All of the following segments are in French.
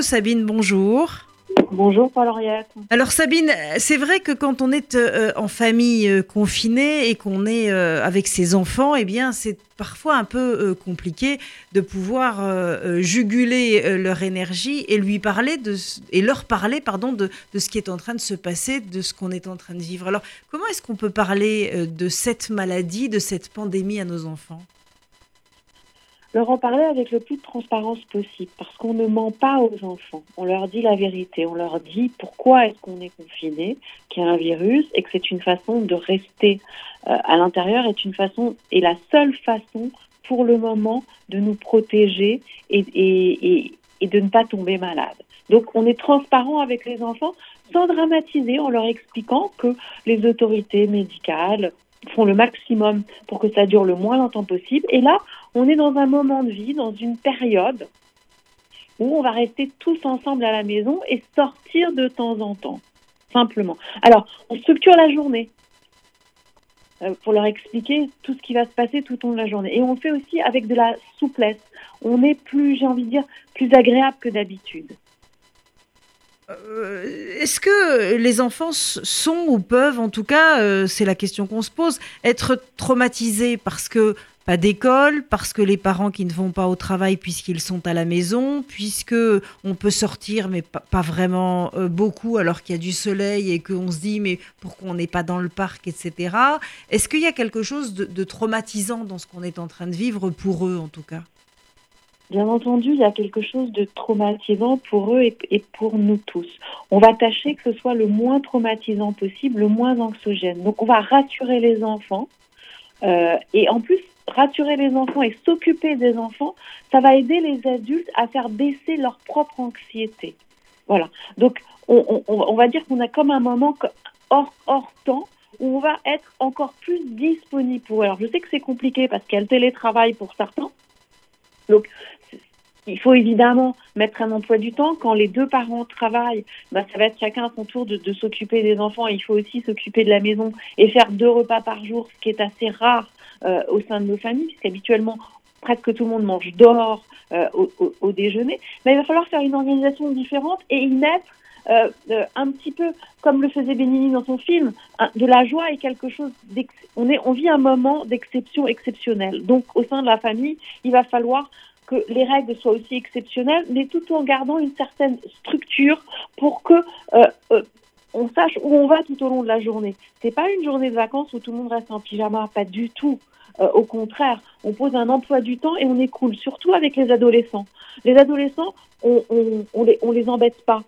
Sabine, bonjour. Bonjour Paul-Henriette. Alors Sabine, c'est vrai que quand on est euh, en famille euh, confinée et qu'on est euh, avec ses enfants, eh bien c'est parfois un peu compliqué de pouvoir juguler leur énergie et lui parler de et leur parler pardon de, de, ce qui est en train de se passer, de ce qu'on est en train de vivre. Alors comment est-ce qu'on peut parler de cette maladie, de cette pandémie à nos enfants? Leur en parler avec le plus de transparence possible, parce qu'on ne ment pas aux enfants. On leur dit la vérité, on leur dit pourquoi est-ce qu'on est confiné, qu'il y a un virus, et que c'est une façon de rester euh, à l'intérieur, est une façon, et la seule façon pour le moment de nous protéger et, et, et de ne pas tomber malade. Donc on est transparent avec les enfants sans dramatiser, en leur expliquant que les autorités médicales, font le maximum pour que ça dure le moins longtemps possible. Et là, on est dans un moment de vie, dans une période où on va rester tous ensemble à la maison et sortir de temps en temps, simplement. Alors, on structure la journée euh, pour leur expliquer tout ce qui va se passer tout au long de la journée. Et on le fait aussi avec de la souplesse. On est plus, j'ai envie de dire, plus agréable que d'habitude. Euh, est-ce que les enfants sont ou peuvent, en tout cas, euh, c'est la question qu'on se pose, être traumatisés parce que pas d'école, parce que les parents qui ne vont pas au travail puisqu'ils sont à la maison, puisque on peut sortir mais pas, vraiment euh, beaucoup alors qu'il y a du soleil et qu'on se dit mais pourquoi on n'est pas dans le parc, etc. Est-ce qu'il y a quelque chose de traumatisant dans ce qu'on est en train de vivre pour eux en tout cas? Bien entendu, il y a quelque chose de traumatisant pour eux et, pour nous tous. On va tâcher que ce soit le moins traumatisant possible, le moins anxiogène. Donc on va rassurer les enfants. Euh, et en plus, rassurer les enfants et s'occuper des enfants, ça va aider les adultes à faire baisser leur propre anxiété. Voilà. Donc on, va dire qu'on a comme un moment hors, hors temps où on va être encore plus disponible pour eux. Alors je sais que c'est compliqué parce qu'il y a le télétravail pour certains. Donc, il faut évidemment mettre un emploi du temps. Quand les deux parents travaillent, bah, ça va être chacun à son tour de, s'occuper des enfants. Il faut aussi s'occuper de la maison et faire deux repas par jour, ce qui est assez rare euh, au sein de nos familles, puisqu'habituellement, presque tout le monde mange dehors euh, au, déjeuner. Mais il va falloir faire une organisation différente et y mettre euh, un petit peu comme le faisait Benigni dans son film, de la joie et quelque chose on on vit un moment d'exception exceptionnelle. Donc au sein de la famille, il va falloir que les règles soient aussi exceptionnelles, mais tout en gardant une certaine structure pour que euh, euh, on sache où on va tout au long de la journée. C'est pas une journée de vacances où tout le monde reste en pyjama, pas du tout. Euh, au contraire, on pose un emploi du temps et on est cool, surtout avec les adolescents. Les adolescents, on, on, on les, embête pas.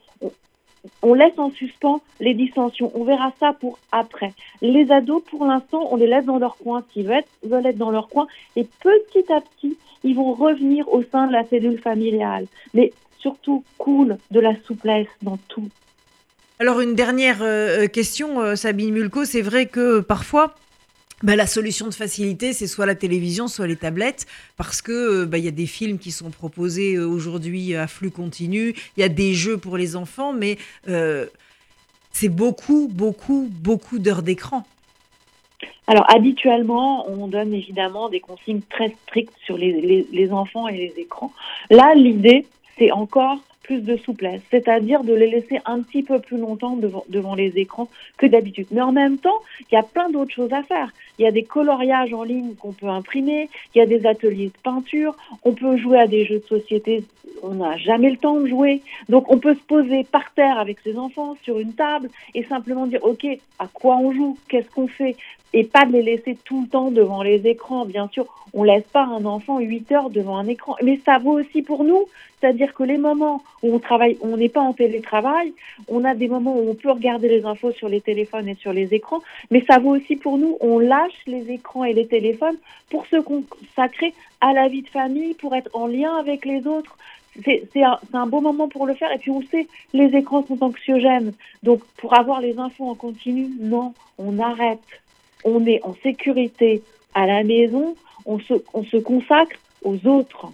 On laisse en suspens les dissensions. On verra ça pour après. Les ados, pour l'instant, on les laisse dans leur coin s'ils veulent veulent être dans leur coin. Et petit à petit, ils vont revenir au sein de la cellule familiale. Mais surtout, cool de la souplesse dans tout. Alors une dernière euh, question, euh, Sabine Mulco, c'est vrai que parfois, bah, la solution de facilité, c'est soit la télévision, soit les tablettes, parce que bah, il y a des films qui sont proposés euh, aujourd'hui à flux continu, il y a des jeux pour les enfants, mais c'est beaucoup, beaucoup, beaucoup d'heures d'écran. Alors habituellement, on donne évidemment des consignes très strictes sur les, enfants et les écrans. Là, l'idée, c'est encore plus de souplesse, c'est-à-dire de les laisser un petit peu plus longtemps devant, devant les écrans que d'habitude. Mais en même temps, il y a plein d'autres choses à faire. Il y a des coloriages en ligne qu'on peut imprimer, il y a des ateliers de peinture, on peut jouer à des jeux de société on n'a jamais le temps de jouer. Donc on peut se poser par terre avec ses enfants sur une table et simplement dire ok à quoi on joue, qu'est-ce qu'on fait? Et pas de les laisser tout le temps devant les écrans. Bien sûr, on laisse pas un enfant 8 heures devant un écran, mais ça vaut aussi pour nous. C'est-à-dire que les moments où on travaille, on n'est pas en télétravail, on a des moments où on peut regarder les infos sur les téléphones et sur les écrans, mais ça vaut aussi pour nous. On lâche les écrans et les téléphones pour se consacrer à la vie de famille, pour être en lien avec les autres c'est un, un, beau moment pour le faire. Et puis on sait, les écrans sont anxiogènes. Donc pour avoir les infos en continu, non, on arrête. On est en sécurité à la maison, on se, on se consacre aux autres.